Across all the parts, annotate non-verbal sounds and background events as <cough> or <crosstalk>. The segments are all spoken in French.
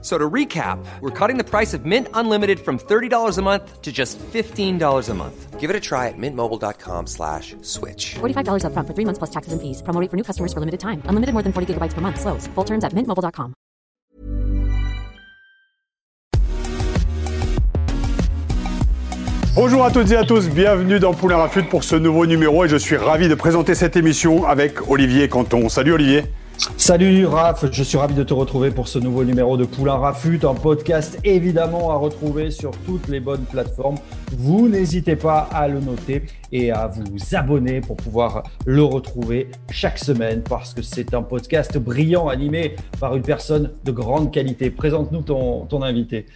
So to recap, we're cutting the price of Mint Unlimited from $30 a month to just $15 a month. Give it a try at mintmobile.com slash switch. $45 upfront for three months plus taxes and fees. Promo rate for new customers for limited time. Unlimited more than 40 gigabytes per month. Slows. Full terms at mintmobile.com. Bonjour à toutes et à tous, bienvenue dans Poulain Rafut pour ce nouveau numéro et je suis ravi de présenter cette émission avec Olivier Canton. Salut Olivier. Salut Raph, je suis ravi de te retrouver pour ce nouveau numéro de Poulain Rafut, un podcast évidemment à retrouver sur toutes les bonnes plateformes. Vous n'hésitez pas à le noter et à vous abonner pour pouvoir le retrouver chaque semaine parce que c'est un podcast brillant animé par une personne de grande qualité. Présente-nous ton, ton invité.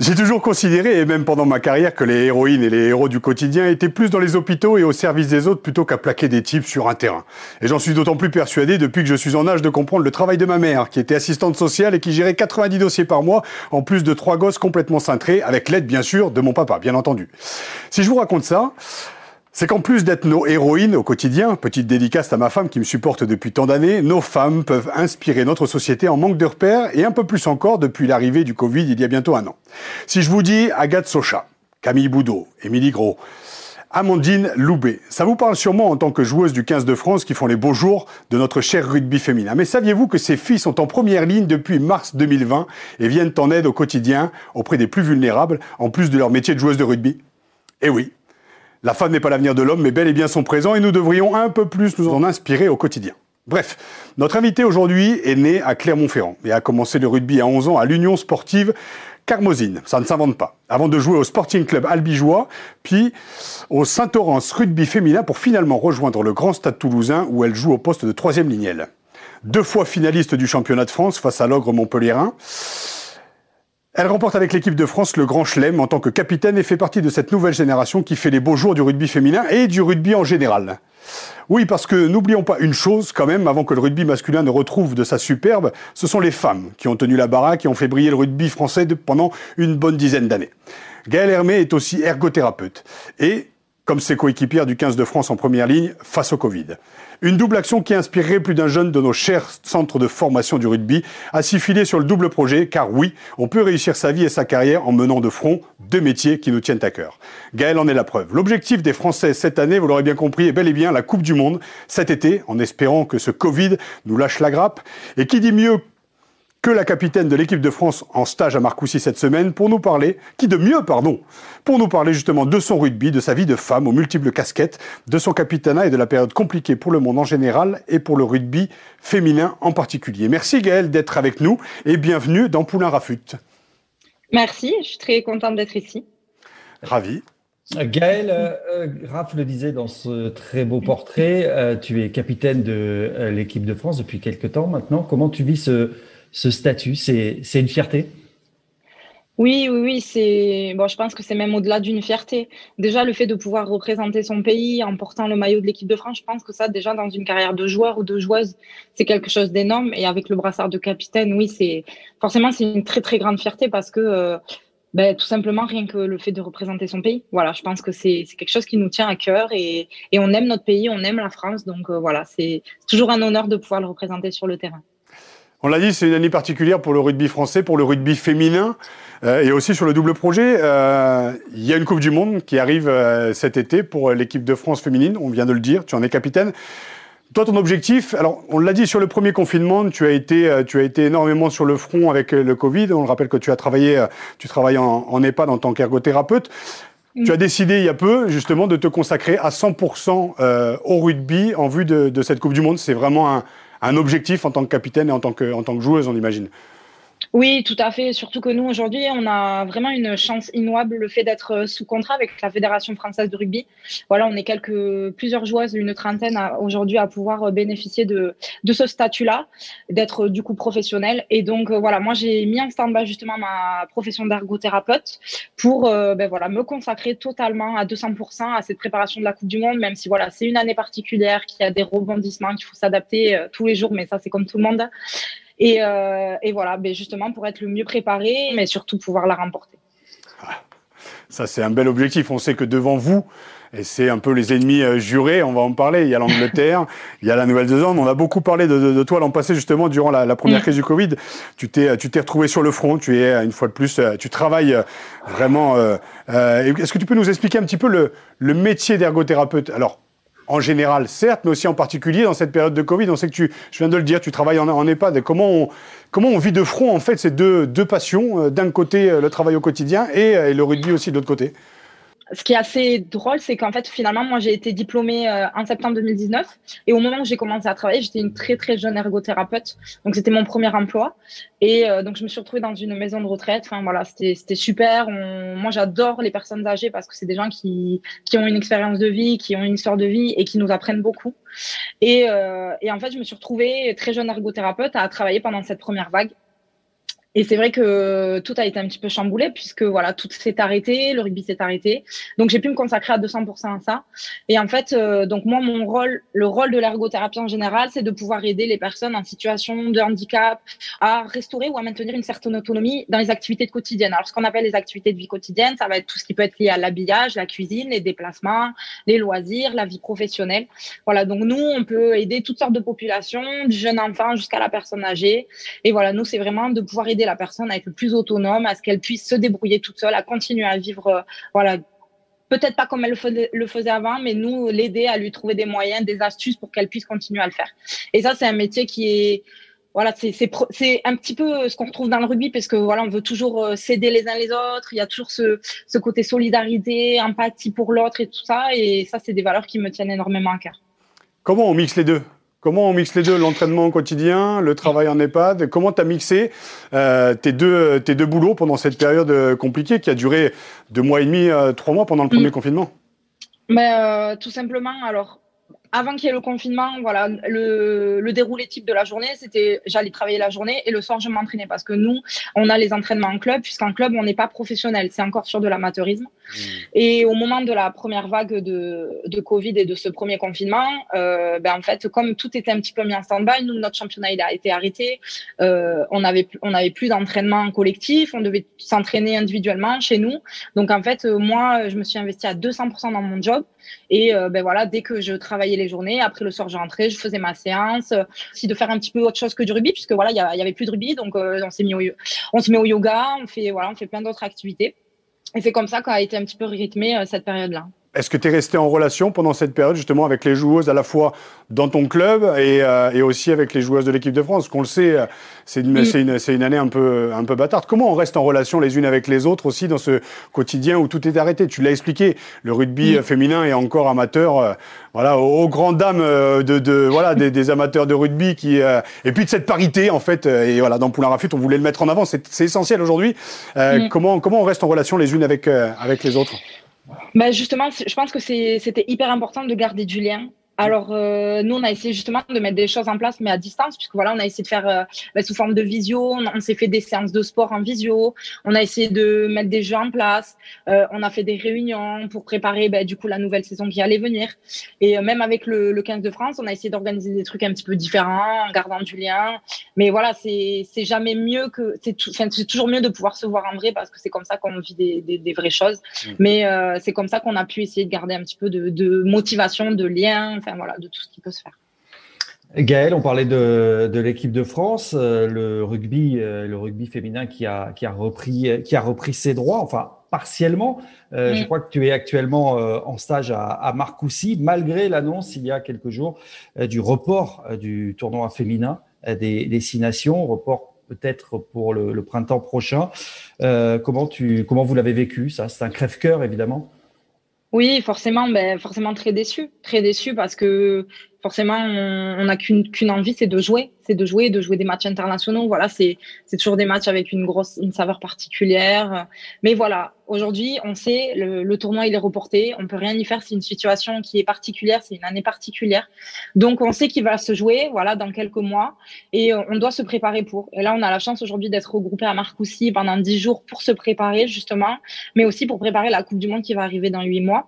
J'ai toujours considéré, et même pendant ma carrière, que les héroïnes et les héros du quotidien étaient plus dans les hôpitaux et au service des autres plutôt qu'à plaquer des types sur un terrain. Et j'en suis d'autant plus persuadé depuis que je suis en âge de comprendre le travail de ma mère, qui était assistante sociale et qui gérait 90 dossiers par mois, en plus de trois gosses complètement cintrés, avec l'aide bien sûr de mon papa, bien entendu. Si je vous raconte ça, c'est qu'en plus d'être nos héroïnes au quotidien, petite dédicace à ma femme qui me supporte depuis tant d'années, nos femmes peuvent inspirer notre société en manque de repères et un peu plus encore depuis l'arrivée du Covid il y a bientôt un an. Si je vous dis Agathe Socha, Camille Boudot, Émilie Gros, Amandine Loubet. Ça vous parle sûrement en tant que joueuse du 15 de France qui font les beaux jours de notre cher rugby féminin. Mais saviez-vous que ces filles sont en première ligne depuis mars 2020 et viennent en aide au quotidien auprès des plus vulnérables, en plus de leur métier de joueuse de rugby? Eh oui, la femme n'est pas l'avenir de l'homme, mais bel et bien son présent, et nous devrions un peu plus nous en inspirer au quotidien. Bref, notre invité aujourd'hui est né à Clermont-Ferrand et a commencé le rugby à 11 ans à l'Union sportive Carmosine, ça ne s'invente pas, avant de jouer au Sporting Club Albigeois, puis au Saint-Orens Rugby Féminin pour finalement rejoindre le Grand Stade Toulousain où elle joue au poste de troisième lignelle. Deux fois finaliste du championnat de France face à l'ogre montpellierin, elle remporte avec l'équipe de France le Grand Chelem en tant que capitaine et fait partie de cette nouvelle génération qui fait les beaux jours du rugby féminin et du rugby en général. Oui, parce que n'oublions pas une chose quand même, avant que le rugby masculin ne retrouve de sa superbe, ce sont les femmes qui ont tenu la baraque et ont fait briller le rugby français pendant une bonne dizaine d'années. Gaëlle Hermé est aussi ergothérapeute et comme ses coéquipières du 15 de France en première ligne face au Covid. Une double action qui inspirerait plus d'un jeune de nos chers centres de formation du rugby à s'y filer sur le double projet, car oui, on peut réussir sa vie et sa carrière en menant de front deux métiers qui nous tiennent à cœur. Gaël en est la preuve. L'objectif des Français cette année, vous l'aurez bien compris, est bel et bien la Coupe du Monde cet été, en espérant que ce Covid nous lâche la grappe. Et qui dit mieux que la capitaine de l'équipe de France en stage à Marcoussis cette semaine pour nous parler, qui de mieux, pardon, pour nous parler justement de son rugby, de sa vie de femme aux multiples casquettes, de son capitanat et de la période compliquée pour le monde en général et pour le rugby féminin en particulier. Merci Gaëlle d'être avec nous et bienvenue dans Poulain Rafut. Merci, je suis très contente d'être ici. Ravi. Gaël, euh, Raph le disait dans ce très beau portrait, euh, tu es capitaine de euh, l'équipe de France depuis quelques temps maintenant. Comment tu vis ce, ce statut C'est une fierté? Oui, oui, oui, c'est bon. Je pense que c'est même au-delà d'une fierté. Déjà, le fait de pouvoir représenter son pays en portant le maillot de l'équipe de France, je pense que ça, déjà dans une carrière de joueur ou de joueuse, c'est quelque chose d'énorme. Et avec le brassard de capitaine, oui, c'est forcément c'est une très très grande fierté parce que euh, ben, tout simplement rien que le fait de représenter son pays. Voilà, je pense que c'est quelque chose qui nous tient à cœur et, on aime notre pays, on aime la France, donc euh, voilà, c'est toujours un honneur de pouvoir le représenter sur le terrain. On l'a dit, c'est une année particulière pour le rugby français, pour le rugby féminin euh, et aussi sur le double projet. Euh, il y a une Coupe du Monde qui arrive euh, cet été pour l'équipe de France féminine, on vient de le dire, tu en es capitaine. Toi, ton objectif, alors on l'a dit sur le premier confinement, tu as été, tu as été énormément sur le front avec le Covid. On le rappelle que tu as travaillé, tu travailles en, en EHPAD en tant qu'ergothérapeute. Tu as décidé il y a peu justement de te consacrer à 100% au rugby en vue de, de cette Coupe du Monde. C'est vraiment un, un objectif en tant que capitaine et en tant que, en tant que joueuse, on imagine. Oui, tout à fait. Surtout que nous, aujourd'hui, on a vraiment une chance inouable, le fait d'être sous contrat avec la Fédération française de rugby. Voilà, on est quelques, plusieurs joueuses, une trentaine aujourd'hui à pouvoir bénéficier de, de ce statut-là, d'être du coup professionnel. Et donc, euh, voilà, moi, j'ai mis en stand-by justement ma profession d'ergothérapeute pour, euh, ben voilà, me consacrer totalement à 200% à cette préparation de la Coupe du Monde, même si voilà, c'est une année particulière, qu'il y a des rebondissements, qu'il faut s'adapter euh, tous les jours, mais ça, c'est comme tout le monde. Et, euh, et voilà, ben justement pour être le mieux préparé, mais surtout pouvoir la remporter. Ça, c'est un bel objectif. On sait que devant vous, et c'est un peu les ennemis euh, jurés, on va en parler. Il y a l'Angleterre, <laughs> il y a la Nouvelle-Zélande. On a beaucoup parlé de, de, de toi l'an passé, justement, durant la, la première Mm. crise du Covid. Tu t'es, tu t'es retrouvé sur le front. Tu es, une fois de plus, euh, tu travailles vraiment. euh, euh, Est-ce que tu peux nous expliquer un petit peu le, le métier d'ergothérapeute? Alors, en général, certes, mais aussi en particulier dans cette période de Covid. On sait que tu, je viens de le dire, tu travailles en, en EHPAD. Comment on, comment on vit de front, en fait, ces deux, deux passions Euh, D'un côté, euh, le travail au quotidien et, euh, et le rugby aussi de l'autre côté? Ce qui est assez drôle, c'est qu'en fait, finalement, moi, j'ai été diplômée euh, en septembre 2019. Et au moment où j'ai commencé à travailler, j'étais une très, très jeune ergothérapeute. Donc, c'était mon premier emploi. Et euh, donc, je me suis retrouvée dans une maison de retraite. Enfin, voilà, c'était super. On... Moi, j'adore les personnes âgées parce que c'est des gens qui, qui ont une expérience de vie, qui ont une histoire de vie et qui nous apprennent beaucoup. Et, euh, et en fait, je me suis retrouvée très jeune ergothérapeute à travailler pendant cette première vague. Et c'est vrai que tout a été un petit peu chamboulé puisque voilà, tout s'est arrêté, le rugby s'est arrêté. Donc j'ai pu me consacrer à 200% à ça. Et en fait, euh, donc moi, mon rôle, le rôle de l'ergothérapie en général, c'est de pouvoir aider les personnes en situation de handicap à restaurer ou à maintenir une certaine autonomie dans les activités de quotidienne. Alors ce qu'on appelle les activités de vie quotidienne, ça va être tout ce qui peut être lié à l'habillage, la cuisine, les déplacements, les loisirs, la vie professionnelle. Voilà, donc nous, on peut aider toutes sortes de populations, du jeune enfant jusqu'à la personne âgée. Et voilà, nous, c'est vraiment de pouvoir aider la personne à être plus autonome, à ce qu'elle puisse se débrouiller toute seule, à continuer à vivre, euh, voilà, peut-être pas comme elle le faisait, avant, mais nous, l'aider à lui trouver des moyens, des astuces pour qu'elle puisse continuer à le faire. Et ça, c'est un métier qui est, voilà, c'est un petit peu ce qu'on retrouve dans le rugby parce que voilà, on veut toujours euh, s'aider les uns les autres. Il y a toujours ce, ce côté solidarité, empathie pour l'autre et tout ça. Et ça, c'est des valeurs qui me tiennent énormément à cœur. Comment on mixe les deux? Comment on mixe les deux, l'entraînement au quotidien, le travail en EHPAD? Comment tu as mixé euh, tes, deux, tes deux boulots pendant cette période euh, compliquée qui a duré deux mois et demi, euh, trois mois pendant le premier Mm. confinement? Mais tout simplement, alors, avant qu'il y ait le confinement, voilà, le, le déroulé type de la journée, c'était j'allais travailler la journée et le soir, je m'entraînais parce que nous, on a les entraînements en club, puisqu'en club, on n'est pas professionnel, c'est encore sur de l'amateurisme. Et au moment de la première vague de, de Covid et de ce premier confinement, euh, ben en fait, comme tout était un petit peu mis en stand-by, nous, notre championnat il a été arrêté. Euh, on avait plus- on avait plus d'entraînement collectif, on devait s'entraîner individuellement chez nous. Donc en fait, euh, moi, je me suis investie à 200% dans mon job. Et euh, ben voilà, dès que je travaillais les journées, après le soir, je je faisais ma séance, euh, aussi de faire un petit peu autre chose que du rugby, puisque voilà, il y, avait plus de rugby, donc euh, on s'est mis au, on se met au yoga, on fait voilà, on fait plein d'autres activités. Et c'est comme ça qu'a été un petit peu rythmée euh, cette période-là. Est-ce que tu es resté en relation pendant cette période justement avec les joueuses à la fois dans ton club et, euh, et aussi avec les joueuses de l'équipe de France? Qu'on le sait, euh, c'est une, une, une année un peu, un peu bâtarde. Comment on reste en relation les unes avec les autres aussi dans ce quotidien où tout est arrêté? Tu l'as expliqué, le rugby féminin est encore amateur, euh, voilà, aux, aux grandes dames euh, de, de voilà des, des amateurs de rugby qui euh, et puis de cette parité en fait. euh, Et voilà, dans Poulain Rafut, on voulait le mettre en avant. C'est essentiel aujourd'hui. Comment comment on reste en relation les unes avec euh, avec les autres? Ben justement, je pense que c'était hyper important de garder du lien. Alors, euh, nous, on a essayé justement de mettre des choses en place, mais à distance, puisque voilà, on a essayé de faire euh, ben, sous forme de visio, on, on s'est fait des séances de sport en visio, on a essayé de mettre des jeux en place, euh, on a fait des réunions pour préparer ben, du coup la nouvelle saison qui allait venir. Et euh, même avec le, le 15 de France, on a essayé d'organiser des trucs un petit peu différents, en gardant du lien. Mais voilà, c'est c'est jamais mieux que c'est toujours mieux de pouvoir se voir en vrai parce que c'est comme ça qu'on vit des, des, des vraies choses. Mais euh, c'est comme ça qu'on a pu essayer de garder un petit peu de, de motivation, de lien, enfin voilà, de tout ce qui peut se faire. Gaël, on parlait de, de l'équipe de France, euh, le rugby, euh, le rugby féminin qui a, qui a repris, qui a repris ses droits, enfin partiellement. Euh, Mm. Je crois que tu es actuellement euh, en stage à, à Marcoussis, malgré l'annonce il y a quelques jours euh, du report euh, du tournoi féminin euh, des, des six nations, report peut-être pour le, le printemps prochain. Euh, comment tu, comment vous l'avez vécu ça? C'est un crève-cœur évidemment. Oui, forcément, ben, forcément très déçu, très déçu parce que forcément on n'a qu'une envie, c'est de jouer, c'est de jouer, de jouer des matchs internationaux. Voilà, c'est c'est toujours des matchs avec une grosse, une saveur particulière. Mais voilà, aujourd'hui, on sait le, le tournoi il est reporté, on peut rien y faire. C'est une situation qui est particulière, c'est une année particulière. Donc on sait qu'il va se jouer, voilà, dans quelques mois, et euh, on doit se préparer pour. Et là, on a la chance aujourd'hui d'être regroupé à Marcoussis pendant dix jours pour se préparer justement, mais aussi pour préparer la Coupe du Monde qui va arriver dans huit mois.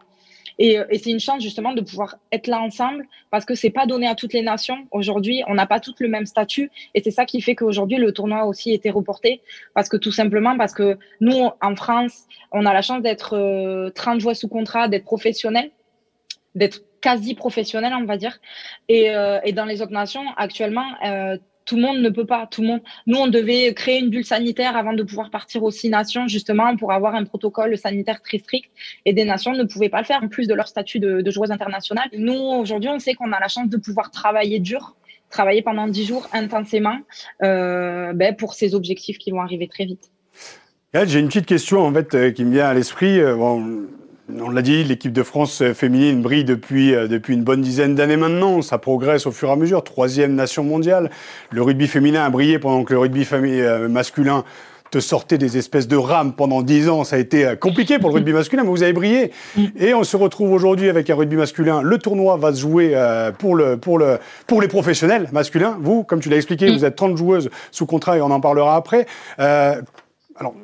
Et, et c'est une chance justement de pouvoir être là ensemble parce que c'est pas donné à toutes les nations. Aujourd'hui, on n'a pas toutes le même statut et c'est ça qui fait qu'aujourd'hui le tournoi a aussi été reporté parce que tout simplement parce que nous en France, on a la chance d'être euh, 30 joueurs sous contrat, d'être professionnels, d'être quasi professionnels, on va dire. Et, euh, et dans les autres nations, actuellement, euh, tout le monde ne peut pas. Tout le monde. Nous, on devait créer une bulle sanitaire avant de pouvoir partir aux six nations, justement, pour avoir un protocole sanitaire très strict. Et des nations ne pouvaient pas le faire, en plus de leur statut de, joueuse internationale. Nous, aujourd'hui, on sait qu'on a la chance de pouvoir travailler dur, travailler pendant dix jours intensément, euh, ben, pour ces objectifs qui vont arriver très vite. J'ai une petite question en fait euh, qui me vient à l'esprit. Euh, on l'a dit, l'équipe de France féminine brille depuis, euh, depuis une bonne dizaine d'années maintenant. Ça progresse au fur et à mesure. Troisième nation mondiale. Le rugby féminin a brillé pendant que le rugby masculin te sortait des espèces de rames pendant dix ans. Ça a été compliqué pour le rugby masculin, mais vous avez brillé. Et on se retrouve aujourd'hui avec un rugby masculin. Le tournoi va se jouer pour, le, pour, le, pour les professionnels masculins. Vous, comme tu l'as expliqué, vous êtes 30 joueuses sous contrat et on en parlera après. Euh, alors,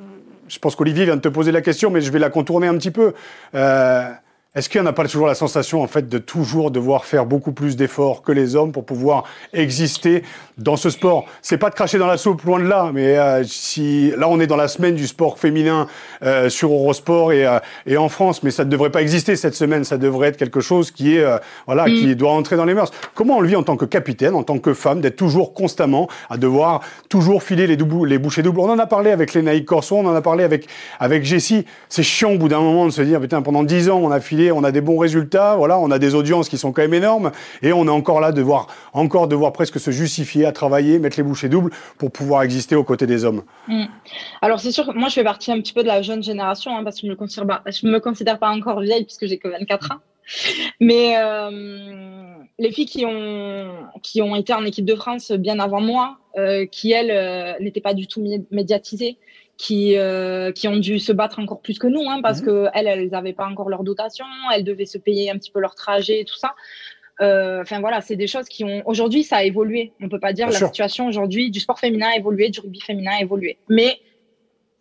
je pense qu'Olivier vient de te poser la question, mais je vais la contourner un petit peu. Euh, est-ce qu'il n'y en a pas toujours la sensation, en fait, de toujours devoir faire beaucoup plus d'efforts que les hommes pour pouvoir exister dans ce sport? C'est pas de cracher dans la soupe, loin de là, mais euh, si là on est dans la semaine du sport féminin euh, sur Eurosport et, euh, et en France, mais ça ne devrait pas exister cette semaine. Ça devrait être quelque chose qui est euh, voilà, qui Mm. doit entrer dans les mœurs. Comment on le vit en tant que capitaine, en tant que femme, d'être toujours constamment à devoir toujours filer les, doublous, les bouchées doubles? On en a parlé avec Lénaïque Corson, on en a parlé avec avec Jessie. C'est chiant au bout d'un moment de se dire putain pendant dix ans on a filé, on a des bons résultats, voilà, on a des audiences qui sont quand même énormes et on est encore là de voir encore devoir presque se justifier à travailler, mettre les bouchées doubles pour pouvoir exister aux côtés des hommes. Mm. Alors c'est sûr que moi je fais partie un petit peu de la jeune génération hein, parce que je me considère pas, me considère pas encore vieille puisque j'ai que 24 ans. Mais euh, les filles qui ont qui ont été en équipe de France bien avant moi, euh, qui elles euh, n'étaient pas du tout mé- médiatisées, qui euh, qui ont dû se battre encore plus que nous hein, parce que elles elles n'avaient pas encore leur dotation, elles devaient se payer un petit peu leur trajet et tout ça. Euh, Enfin voilà, c'est des choses qui ont aujourd'hui ça a évolué. On peut pas dire Bien la sûr. situation aujourd'hui du sport féminin a évolué, du rugby féminin a évolué, mais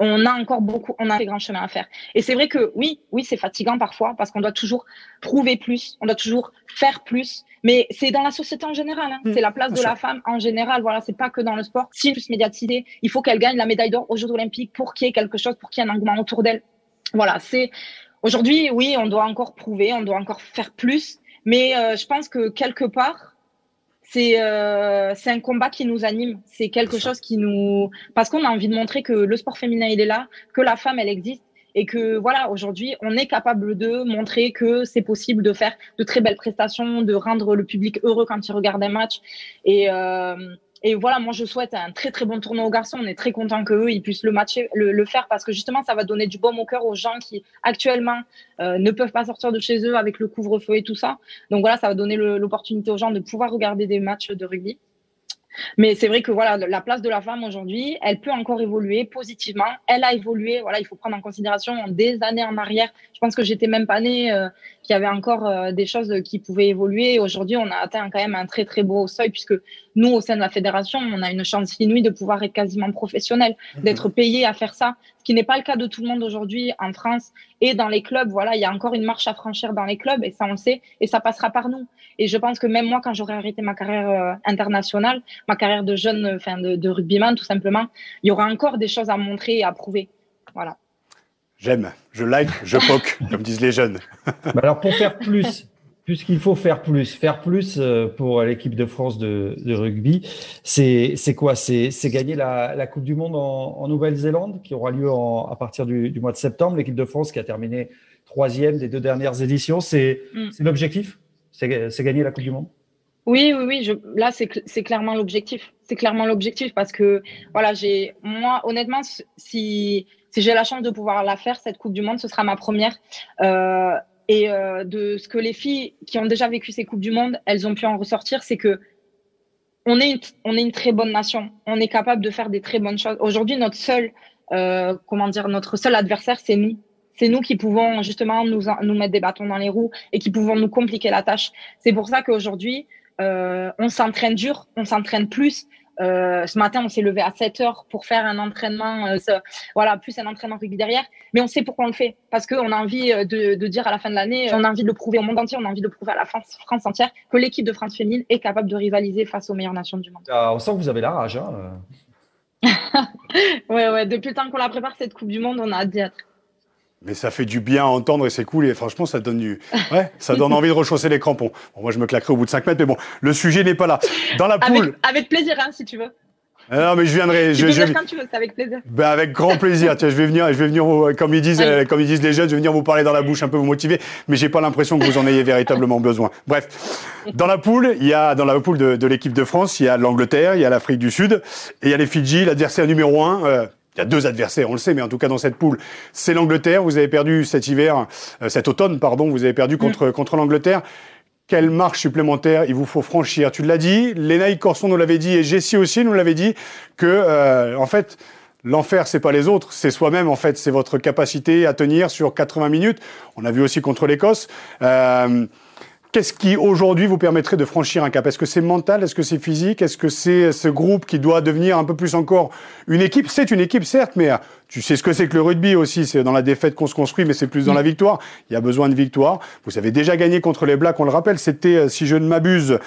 on a encore beaucoup, on a des grands chemins à faire. Et c'est vrai que oui, oui, c'est fatigant parfois parce qu'on doit toujours prouver plus, on doit toujours faire plus. Mais c'est dans la société en général. Hein. Mmh, c'est la place de la femme en général. Voilà, c'est pas que dans le sport. Si plus médiatisée, il faut qu'elle gagne la médaille d'or aux Jeux Olympiques pour qu'il y ait quelque chose, pour qu'il y ait un engouement autour d'elle. Voilà, c'est aujourd'hui, oui, on doit encore prouver, on doit encore faire plus. Mais euh, je pense que quelque part, c'est euh, c'est un combat qui nous anime. C'est quelque chose qui nous parce qu'on a envie de montrer que le sport féminin il est là, que la femme elle existe et que voilà aujourd'hui on est capable de montrer que c'est possible de faire de très belles prestations, de rendre le public heureux quand il regarde un match et euh, et voilà, moi je souhaite un très très bon tournoi aux garçons. On est très content que eux ils puissent le matcher, le, faire parce que justement ça va donner du baume au cœur aux gens qui actuellement euh, ne peuvent pas sortir de chez eux avec le couvre-feu et tout ça. Donc voilà, ça va donner l'opportunité aux gens de pouvoir regarder des matchs de rugby. Mais c'est vrai que voilà, la place de la femme aujourd'hui, elle peut encore évoluer positivement. Elle a évolué. Voilà, il faut prendre en considération des années en arrière. Je pense que j'étais même pas née, euh, qu'il y avait encore euh, des choses qui pouvaient évoluer. Aujourd'hui, on a atteint quand même un très très beau seuil puisque nous, au sein de la fédération, on a une chance inouïe de pouvoir être quasiment professionnel, d'être payé à faire ça, ce qui n'est pas le cas de tout le monde aujourd'hui en France et dans les clubs. Voilà, il y a encore une marche à franchir dans les clubs et ça on le sait et ça passera par nous. Et je pense que même moi, quand j'aurai arrêté ma carrière euh, internationale, ma carrière de jeune, enfin de, de rugbyman tout simplement, il y aura encore des choses à montrer et à prouver. Voilà. J'aime, je like, je poke, <laughs> comme disent les jeunes. Bah alors pour faire plus, <laughs> puisqu'il faut faire plus, faire plus euh, pour l'équipe de France de, de rugby, c'est quoi? C'est gagner la, la Coupe du Monde en, en Nouvelle-Zélande qui aura lieu en- à partir du, du mois de septembre. L'équipe de France qui a terminé troisième des deux dernières éditions, c'est Mm. l'objectif? C'est gagner la Coupe du Monde? Oui, oui, oui. Je, là, c'est clairement l'objectif. C'est clairement l'objectif parce que voilà, j'ai moi honnêtement, si si j'ai la chance de pouvoir la faire cette Coupe du Monde, ce sera ma première. Euh, et euh, de ce que les filles qui ont déjà vécu ces coupes du monde, elles ont pu en ressortir, c'est que on est une, on est une très bonne nation. On est capable de faire des très bonnes choses. Aujourd'hui, notre seul euh, comment dire, notre seul adversaire, c'est nous. C'est nous qui pouvons justement nous, nous mettre des bâtons dans les roues et qui pouvons nous compliquer la tâche. C'est pour ça qu'aujourd'hui, euh, on s'entraîne dur, on s'entraîne plus. Euh, ce matin, on s'est levé à 7 heures pour faire un entraînement, euh, ce- voilà, plus un entraînement rugby derrière. Mais on sait pourquoi on le fait. Parce qu'on a envie euh, de, de dire à la fin de l'année, on a envie de le prouver au monde entier, on a envie de le prouver à la France, France entière que l'équipe de France féminine est capable de rivaliser face aux meilleures nations du monde. Ah, on sent que vous avez la rage. Hein. <laughs> Ouais, ouais, depuis le temps qu'on la prépare, cette Coupe du Monde, on a hâte d'y être. Mais ça fait du bien à entendre et c'est cool. Et franchement, ça donne du, ouais, ça donne envie de rechausser les crampons. Bon, moi, je me claquerai au bout de 5 mètres, mais bon, le sujet n'est pas là. Dans la Avec, poule. avec plaisir, hein, si tu veux. Ah non, mais je viendrai. Tu Je, peux je- quand tu veux, c'est avec plaisir. ben, avec grand plaisir. Tiens, je vais venir, je vais venir, comme ils disent, comme ils disent les jeunes, je vais venir vous parler dans la bouche, un peu vous motiver. Mais j'ai pas l'impression que vous en ayez véritablement besoin. Bref. Dans la poule, il y a, dans la poule de, de l'équipe de France, il y a l'Angleterre, il y a l'Afrique du Sud et il y a les Fidji, l'adversaire numéro un. euh, il y a deux adversaires, on le sait, mais en tout cas dans cette poule, c'est l'Angleterre. Vous avez perdu cet hiver, euh, cet automne, pardon, vous avez perdu contre, contre l'Angleterre. Quelle marche supplémentaire il vous faut franchir Tu l'as dit, Lénaï Corson nous l'avait dit et Jessie aussi nous l'avait dit que, euh, en fait, l'enfer c'est pas les autres, c'est soi-même. En fait, c'est votre capacité à tenir sur 80 minutes. On a vu aussi contre l'Écosse. Euh, Qu'est-ce qui aujourd'hui vous permettrait de franchir un cap? Est-ce que c'est mental? Est-ce que c'est physique? Est-ce que c'est ce groupe qui doit devenir un peu plus encore une équipe? C'est une équipe certes, mais tu sais ce que c'est que le rugby aussi. C'est dans la défaite qu'on se construit, mais c'est plus dans la victoire. Il y a besoin de victoire. Vous avez déjà gagné contre les Blacks, on le rappelle. C'était, euh, si je ne m'abuse,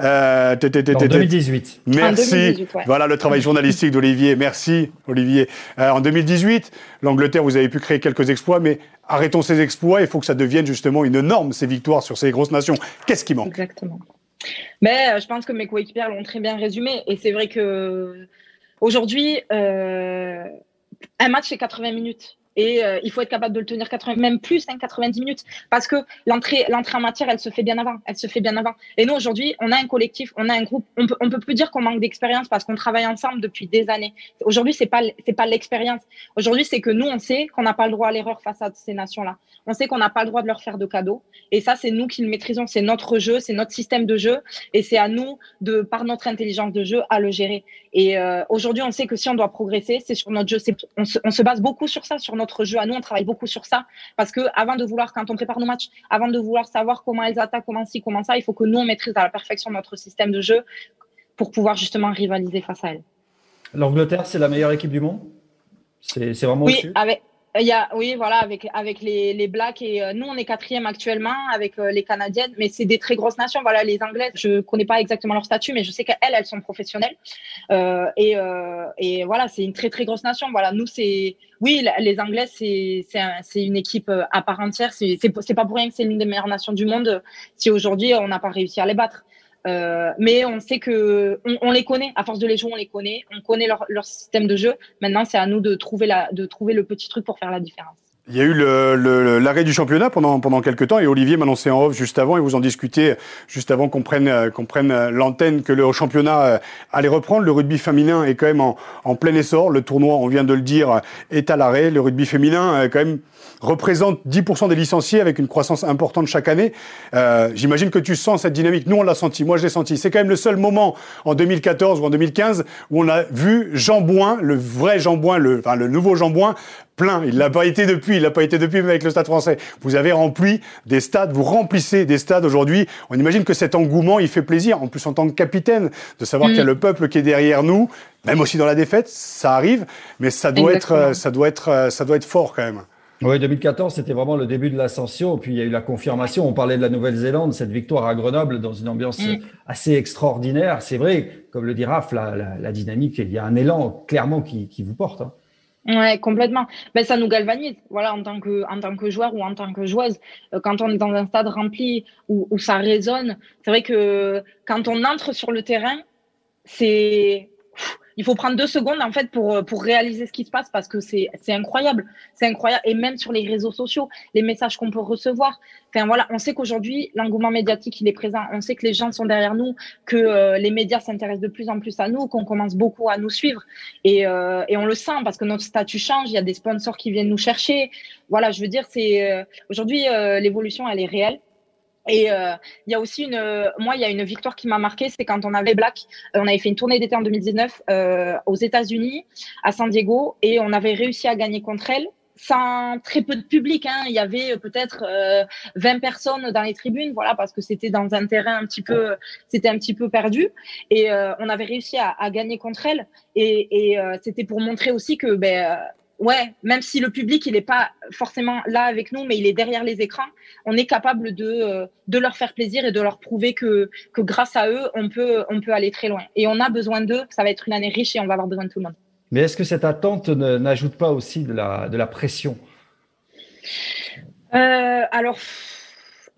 euh, té- té- té- En té- té- 2018. Merci. 2018, ouais. Voilà le travail journalistique d'Olivier. Merci, Olivier. Euh, en 2018, l'Angleterre, vous avez pu créer quelques exploits, mais arrêtons ces exploits. Il faut que ça devienne justement une norme, ces victoires sur ces grosses nations. Qu'est-ce qui manque? Exactement. Mais euh, je pense que mes coéquipiers l'ont très bien résumé. Et c'est vrai que aujourd'hui, euh, un match, c'est 80 minutes. Et euh, il faut être capable de le tenir 80, même plus, hein, 90 minutes. Parce que l'entrée, en matière, elle se fait bien avant. Elle se fait bien avant. Et nous, aujourd'hui, on a un collectif, on a un groupe. On peut, on peut plus dire qu'on manque d'expérience parce qu'on travaille ensemble depuis des années. Aujourd'hui, c'est pas, c'est pas l'expérience. Aujourd'hui, c'est que nous, on sait qu'on n'a pas le droit à l'erreur face à ces nations-là. On sait qu'on n'a pas le droit de leur faire de cadeaux. Et ça, c'est nous qui le maîtrisons. C'est notre jeu, c'est notre système de jeu. Et c'est à nous, de, par notre intelligence de jeu, à le gérer. Et euh, aujourd'hui, on sait que si on doit progresser, c'est sur notre jeu. On, on se base beaucoup sur ça, sur notre jeu. À nous, on travaille beaucoup sur ça. Parce que avant de vouloir, quand on prépare nos matchs, avant de vouloir savoir comment elles attaquent, comment ci, comment ça, il faut que nous, on maîtrise à la perfection notre système de jeu pour pouvoir justement rivaliser face à elles. L'Angleterre, c'est la meilleure équipe du monde? C'est vraiment Oui, avec, il y a, oui, voilà, avec, avec les, les Blacks et euh, nous, on est quatrième actuellement avec euh, les Canadiennes, mais c'est des très grosses nations. Voilà, les Anglaises, je connais pas exactement leur statut, mais je sais qu'elles, elles sont professionnelles. Euh, et, euh, et voilà, c'est une très, très grosse nation. Voilà, nous, c'est, oui, les Anglaises, c'est, c'est, c'est une équipe euh, à part entière. C'est, c'est, pas pour rien que c'est l'une des meilleures nations du monde euh, si aujourd'hui on n'a pas réussi à les battre. Euh, mais on sait que on, les connaît. À force de les jouer, on les connaît. On connaît leur, leur système de jeu. Maintenant, c'est à nous de trouver la, de trouver le petit truc pour faire la différence. Il y a eu l'arrêt du championnat pendant, pendant quelques temps et Olivier m'annonçait en off juste avant et vous en discutez juste avant qu'on prenne, euh, qu'on prenne euh, l'antenne que le championnat allait reprendre. Le rugby féminin est quand même en, en plein essor. Le tournoi, on vient de le dire, est à l'arrêt. Le rugby féminin, quand même, représente 10% des licenciés avec une croissance importante chaque année. Euh, J'imagine que tu sens cette dynamique. Nous, on l'a senti. Moi, je l'ai senti. C'est quand même le seul moment en 2014 ou en 2015 où on a vu Jean Bouin, le vrai Jean Bouin, le, enfin, le nouveau Jean Bouin, plein. Il l'a pas été depuis. Il l'a pas été depuis même avec le Stade français. Vous avez rempli des stades. Vous remplissez des stades aujourd'hui. On imagine que cet engouement, il fait plaisir. En plus, en tant que capitaine, de savoir Mm. qu'il y a le peuple qui est derrière nous, même aussi dans la défaite, ça arrive. Mais ça doit Exactement. être, ça doit être, ça doit être fort quand même. Oui, 2014, c'était vraiment le début de l'ascension. Puis il y a eu la confirmation. On parlait de la Nouvelle-Zélande, cette victoire à Grenoble dans une ambiance Mm. assez extraordinaire. C'est vrai, comme le dit Raph, la, la, la dynamique, il y a un élan clairement qui, qui vous porte. hein. Ouais, complètement. Ben, ça nous galvanise, voilà, en tant que, en tant que joueur ou en tant que joueuse. Euh, Quand on est dans un stade rempli où, où ça résonne, c'est vrai que quand on entre sur le terrain, c'est, il faut prendre deux secondes en fait pour pour réaliser ce qui se passe parce que c'est c'est incroyable, c'est incroyable. Et même sur les réseaux sociaux, les messages qu'on peut recevoir. Enfin voilà, on sait qu'aujourd'hui l'engouement médiatique il est présent. On sait que les gens sont derrière nous, que euh, les médias s'intéressent de plus en plus à nous, qu'on commence beaucoup à nous suivre. Et, euh, et on le sent parce que notre statut change. Il y a des sponsors qui viennent nous chercher. Voilà, je veux dire, c'est euh, aujourd'hui euh, l'évolution elle est réelle. Et euh, il y a aussi une, euh, moi, il y a une victoire qui m'a marqué, c'est quand on avait Black, euh, on avait fait une tournée d'été en 2019 euh, aux États-Unis, à San Diego, et on avait réussi à gagner contre elle. sans très peu de public. Hein. Il y avait peut-être 20 personnes dans les tribunes, voilà, parce que c'était dans un terrain un petit peu, c'était un petit peu perdu. Et on avait réussi à, à, gagner contre elle. Et, et c'était pour montrer aussi que ben, ouais, même si le public il n'est pas forcément là avec nous, mais il est derrière les écrans, on est capable de euh, de leur faire plaisir et de leur prouver que que grâce à eux, on peut on peut aller très loin. Et on a besoin d'eux. Ça va être une année riche et on va avoir besoin de tout le monde. Mais est-ce que cette attente n'ajoute pas aussi de la de la pression? Euh, Alors.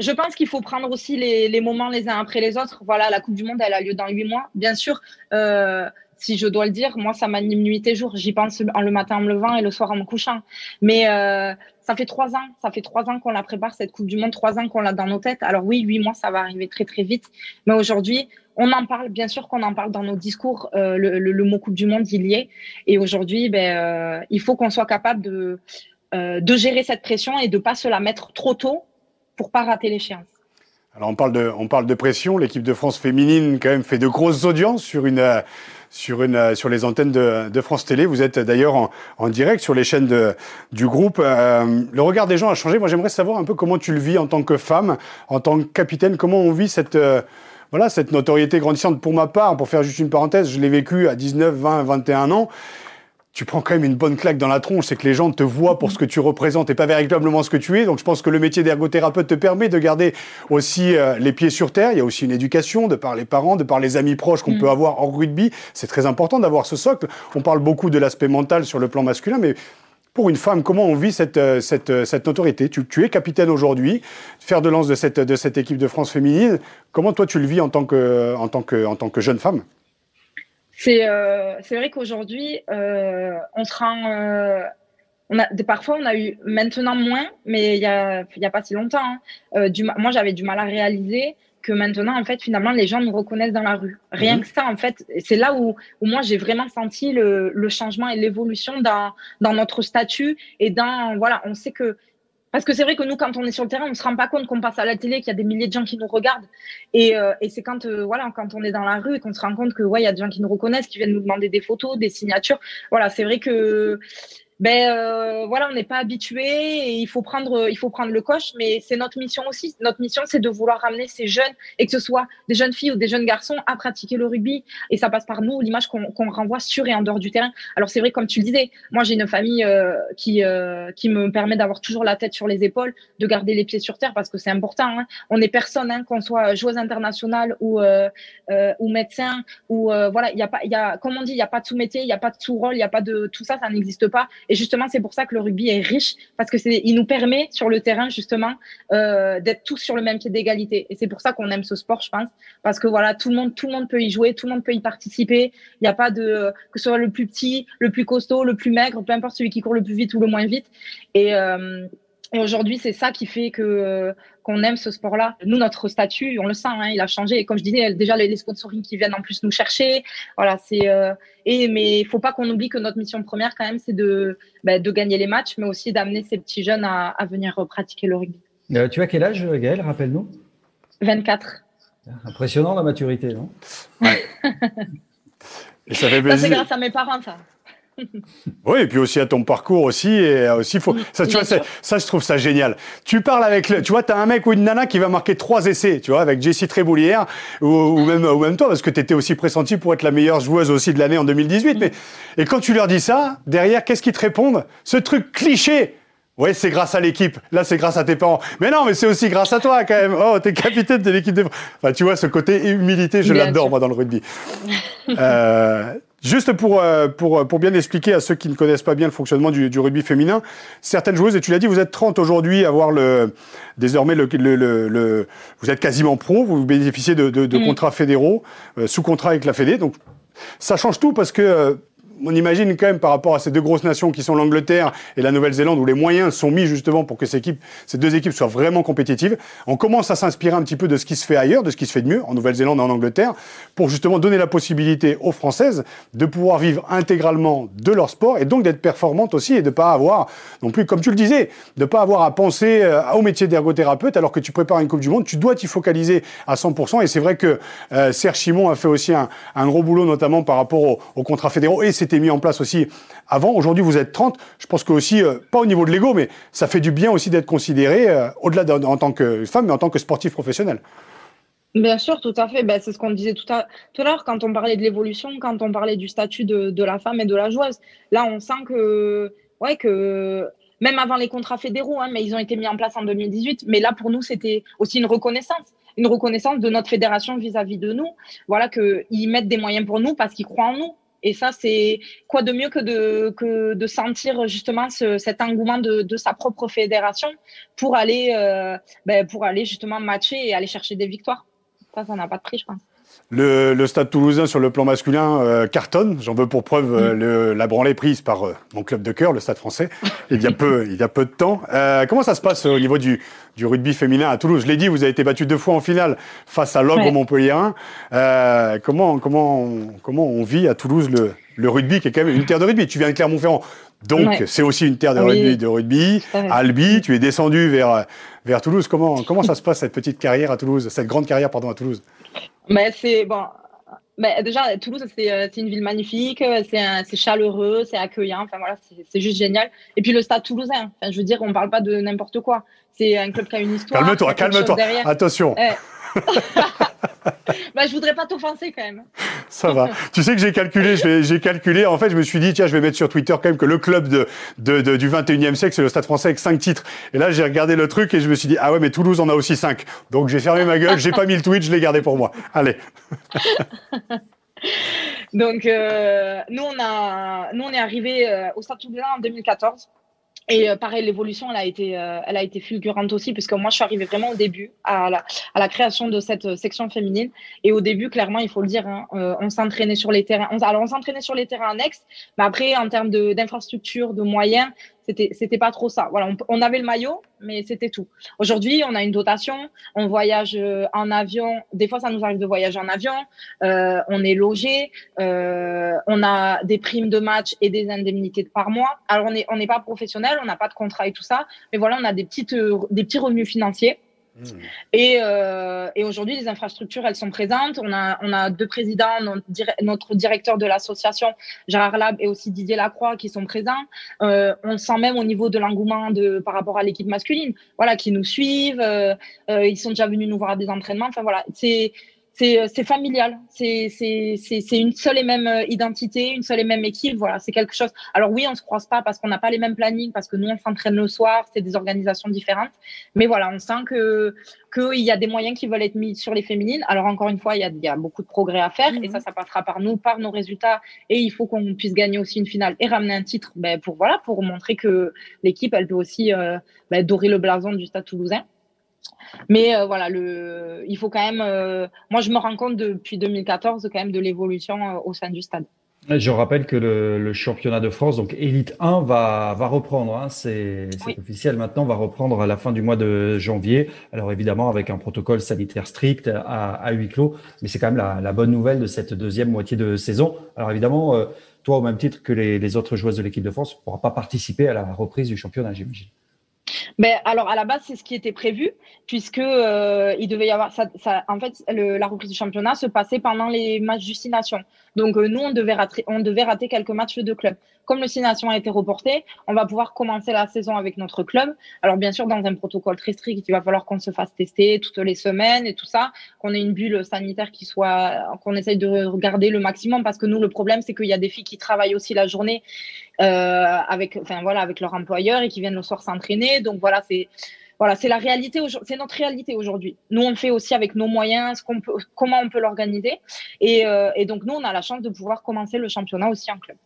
Je pense qu'il faut prendre aussi les, les, moments les uns après les autres. Voilà, la Coupe du Monde, elle a lieu dans huit mois. Bien sûr, euh, si je dois le dire, moi, ça m'anime nuit et jour. J'y pense le matin en me levant et le soir en me couchant. Mais euh, ça fait trois ans, ça fait trois ans qu'on la prépare, cette Coupe du Monde, trois ans qu'on l'a dans nos têtes. Alors oui, huit mois, ça va arriver très, très vite. Mais aujourd'hui, on en parle, bien sûr qu'on en parle dans nos discours. Euh, le, mot Coupe du Monde, il y est. Et aujourd'hui, ben, euh, il faut qu'on soit capable de, gérer cette pression et de pas se la mettre trop tôt pour pas rater l'échéance. Alors on parle de pression. L'équipe de France féminine quand même fait de grosses audiences sur une sur, une, euh, sur les antennes de, de France Télé. Vous êtes d'ailleurs en, en, direct sur les chaînes de, du groupe. Euh, le regard des gens a changé. Moi, j'aimerais savoir un peu comment tu le vis en tant que femme, en tant que capitaine. Comment on vit cette, euh, voilà, cette notoriété grandissante. Pour ma part, pour faire juste une parenthèse, je l'ai vécu à 19, 20, 21 ans tu prends quand même une bonne claque dans la tronche, c'est que les gens te voient pour ce que tu représentes et pas véritablement ce que tu es. Donc je pense que le métier d'ergothérapeute te permet de garder aussi euh, les pieds sur terre. Il y a aussi une éducation de par les parents, de par les amis proches qu'on mm. peut avoir en rugby. C'est très important d'avoir ce socle. On parle beaucoup de l'aspect mental sur le plan masculin, mais pour une femme, comment on vit cette, euh, cette, euh, cette notoriété tu, tu, es capitaine aujourd'hui, faire de lance de cette, de cette équipe de France féminine. Comment toi tu le vis en tant que, en tant que, en tant que jeune femme? C'est euh, c'est vrai qu'aujourd'hui, euh, on se rend. Euh, on a, parfois, on a eu maintenant moins, mais il y a, y a pas si longtemps. Hein, euh, du, moi, j'avais du mal à réaliser que maintenant, en fait, finalement, les gens nous reconnaissent dans la rue. Rien mhm. que ça, en fait, c'est là où, où moi, j'ai vraiment senti le, le changement et l'évolution dans, dans notre statut et dans, voilà, on sait que parce que c'est vrai que nous, quand on est sur le terrain, on ne se rend pas compte qu'on passe à la télé, qu'il y a des milliers de gens qui nous regardent. Et, euh, et c'est quand, euh, voilà, quand on est dans la rue et qu'on se rend compte que, ouais, il y a des gens qui nous reconnaissent, qui viennent nous demander des photos, des signatures. Voilà, c'est vrai que ben euh, voilà, on n'est pas habitué et il faut prendre, il faut prendre le coche, mais c'est notre mission aussi. Notre mission, c'est de vouloir ramener ces jeunes et que ce soit des jeunes filles ou des jeunes garçons à pratiquer le rugby. Et ça passe par nous, l'image qu'on renvoie sur et en dehors du terrain. Alors c'est vrai, comme tu le disais, moi j'ai une famille euh, qui euh, qui me permet d'avoir toujours la tête sur les épaules, de garder les pieds sur terre parce que c'est important. Hein. On est personne, hein, qu'on soit joueuse internationale ou ou médecin ou voilà, il y a pas, il y a comme on dit, il y a pas de sous métier, il y a pas de sous rôle, il y a pas de tout ça, ça n'existe pas. Et justement, c'est pour ça que le rugby est riche, parce que c'est, il nous permet sur le terrain justement euh, d'être tous sur le même pied d'égalité. Et c'est pour ça qu'on aime ce sport, je pense, parce que voilà, tout le monde, tout le monde peut y jouer, tout le monde peut y participer. Il n'y a pas de que ce soit le plus petit, le plus costaud, le plus maigre, peu importe celui qui court le plus vite ou le moins vite. Et euh, et aujourd'hui, c'est ça qui fait que qu'on aime ce sport-là. Nous, notre statut, on le sent, hein, il a changé. Et comme je disais, déjà les, sponsorings qui viennent en plus nous chercher, voilà, c'est. Euh, et mais il faut pas qu'on oublie que notre mission première, quand même, c'est de bah, de gagner les matchs, mais aussi d'amener ces petits jeunes à, à venir pratiquer le rugby. Euh, tu as quel âge, Gaël Rappelle-nous? 24. Impressionnant la maturité, non? Ouais. <laughs> ça fait plaisir. Ça, c'est grâce à mes parents, ça. <laughs> oui, et puis aussi à ton parcours aussi. Et aussi, faut, ça, tu vois, ça, je trouve ça génial. Tu parles avec le, tu vois, t'as un mec ou une nana qui va marquer trois essais, tu vois, avec Jessie Tréboulière, ou, même, ou même toi, parce que t'étais aussi pressenti pour être la meilleure joueuse aussi de l'année en 2018. Mais, et quand tu leur dis ça, derrière, qu'est-ce qu'ils te répondent? Ce truc cliché. Ouais, c'est grâce à l'équipe. Là, c'est grâce à tes parents. Mais non, mais c'est aussi grâce à toi, quand même. Oh, t'es capitaine de l'équipe de Enfin, tu vois, ce côté humilité, je l'adore, moi, dans le rugby. euh, Juste pour, euh, pour, pour bien expliquer à ceux qui ne connaissent pas bien le fonctionnement du, du rugby féminin, certaines joueuses, et tu l'as dit, vous êtes 30 aujourd'hui à avoir le, désormais le, le, le, vous êtes quasiment pro, vous bénéficiez de, de, de mm. contrats fédéraux, euh, sous contrat avec la Fédé. Donc, ça change tout parce que euh, on imagine quand même par rapport à ces deux grosses nations qui sont l'Angleterre et la Nouvelle-Zélande, où les moyens sont mis justement pour que ces, équipes, ces deux équipes soient vraiment compétitives. On commence à s'inspirer un petit peu de ce qui se fait ailleurs, de ce qui se fait de mieux en Nouvelle-Zélande et en Angleterre, pour justement donner la possibilité aux Françaises de pouvoir vivre intégralement de leur sport et donc d'être performantes aussi et de pas avoir non plus, comme tu le disais, de pas avoir à penser euh, au métier d'ergothérapeute alors que tu prépares une Coupe du Monde. Tu dois t'y focaliser à 100%. Et c'est vrai que euh, Serge Chimon a fait aussi un, gros boulot, notamment par rapport aux, aux contrats fédéraux. Et c'est s'était mis en place aussi avant. Aujourd'hui, vous êtes 30. Je pense que aussi, euh, pas au niveau de l'ego, mais ça fait du bien aussi d'être considéré, euh, au-delà en tant que femme, mais en tant que sportif professionnel. Bien sûr, tout à fait. Ben, c'est ce qu'on disait tout à, l'heure quand on parlait de l'évolution, quand on parlait du statut de, la femme et de la joueuse. Là, on sent que, ouais, que même avant les contrats fédéraux, hein, mais ils ont été mis en place en 2018. Mais là, pour nous, c'était aussi une reconnaissance, une reconnaissance de notre fédération vis-à-vis de nous. Voilà, qu'ils mettent des moyens pour nous parce qu'ils croient en nous. Et ça, c'est quoi de mieux que de, que de sentir justement ce, cet engouement de, de, sa propre fédération pour aller, euh, ben, pour aller justement matcher et aller chercher des victoires. Ça, ça n'a pas de prix, je pense. Le, le, Stade toulousain sur le plan masculin euh, cartonne. J'en veux pour preuve euh, le, la branlée prise par euh, mon club de cœur, le Stade français, il y a peu, il y a peu de temps. Euh, comment ça se passe au niveau du, du, rugby féminin à Toulouse? Je l'ai dit, vous avez été battu deux fois en finale face à l'ogre ouais. Montpellier comment, comment, comment on vit à Toulouse le, le rugby, qui est quand même une terre de rugby? Tu viens de Clermont-Ferrand, donc ouais. c'est aussi une terre de rugby. De rugby. Albi, tu es descendu vers, vers Toulouse. Comment, comment ça se passe cette petite carrière à Toulouse, cette grande carrière pardon à Toulouse? Mais c'est bon. Mais déjà, Toulouse, c'est une ville magnifique, c'est chaleureux, c'est accueillant. Enfin voilà, c'est juste génial. Et puis le Stade Toulousain. Enfin, je veux dire, on parle pas de n'importe quoi. C'est un club qui a une histoire. Calme-toi, calme-toi. Attention. Eh. <laughs> bah, je voudrais pas t'offenser quand même. Ça va. tu sais que j'ai calculé, j'ai calculé. En fait, je me suis dit, tiens, je vais mettre sur Twitter quand même que le club de, de, de du 21e siècle, c'est le Stade français avec 5 titres. Et là, j'ai regardé le truc et je me suis dit, ah ouais, mais Toulouse en a aussi 5. Donc j'ai fermé ma gueule, j'ai pas mis le tweet, je l'ai gardé pour moi. Allez. <laughs> Donc, euh, nous, on a, nous, on est arrivé euh, au Stade Toulousain en 2014. Et euh, pareil, l'évolution, elle a été, euh, elle a été fulgurante aussi, puisque moi, je suis arrivée vraiment au début à la, à la création de cette euh, section féminine. Et au début, clairement, il faut le dire, hein, on s'entraînait sur les terrains. On, alors, on s'entraînait sur les terrains annexes, mais après, en termes d'infrastructure, de, de, moyens, c'était, c'était pas trop ça. Voilà, on, on, avait le maillot, mais c'était tout. Aujourd'hui, on a une dotation, on voyage en avion. Des fois, ça nous arrive de voyager en avion. Euh, on est logé, euh, on a des primes de match et des indemnités par mois. Alors, on n'est on n'est pas professionnel, on n'a pas de contrat et tout ça, mais voilà, on a des petites, des petits revenus financiers. Mmh. Et, euh, et aujourd'hui, les infrastructures, elles sont présentes. On a, on a deux présidents, notre, directeur de l'association, Gérard Lab, et aussi Didier Lacroix, qui sont présents. Euh, on sent même au niveau de l'engouement de par rapport à l'équipe masculine, voilà, qui nous suivent. Euh, ils sont déjà venus nous voir à des entraînements. Enfin voilà, c'est c'est familial, c'est une seule et même identité, une seule et même équipe. Voilà, c'est quelque chose. Alors oui, on se croise pas parce qu'on n'a pas les mêmes plannings, parce que nous on s'entraîne le soir, c'est des organisations différentes. Mais voilà, on sent que qu'il y a des moyens qui veulent être mis sur les féminines. Alors encore une fois, il y a, y a beaucoup de progrès à faire mmh. et ça, ça passera par nous, par nos résultats. Et il faut qu'on puisse gagner aussi une finale et ramener un titre, ben, pour voilà, pour montrer que l'équipe, elle peut aussi euh, ben, dorer le blason du Stade Toulousain. Mais euh, voilà, le, il faut quand même. Euh, moi, je me rends compte depuis 2014 quand même de l'évolution euh, au sein du stade. Je rappelle que le, le, championnat de France, donc Elite 1, va, va reprendre. Hein, c'est oui. officiel maintenant, va reprendre à la fin du mois de janvier. Alors évidemment avec un protocole sanitaire strict à, à huis clos, mais c'est quand même la, la, bonne nouvelle de cette deuxième moitié de saison. Alors évidemment, toi au même titre que les, les autres joueuses de l'équipe de France, ne pourras pas participer à la reprise du championnat, j'imagine. Mais alors à la base c'est ce qui était prévu puisque euh, il devait y avoir ça, ça en fait le, la reprise du championnat se passait pendant les matchs du Six Nations. Donc euh, nous on devait rater on devait rater quelques matchs de club. Comme le Six Nations a été reporté, on va pouvoir commencer la saison avec notre club. Alors bien sûr dans un protocole très strict, il va falloir qu'on se fasse tester toutes les semaines et tout ça, qu'on ait une bulle sanitaire qui soit qu'on essaye de regarder le maximum parce que nous le problème c'est qu'il y a des filles qui travaillent aussi la journée avec enfin voilà avec leur employeur et qui viennent le soir s'entraîner. Donc voilà, c'est voilà, c'est la réalité, c'est notre réalité aujourd'hui. Nous, on le fait aussi avec nos moyens, comment on peut l'organiser. Et, euh, et donc, nous, on a la chance de pouvoir commencer le championnat aussi en club.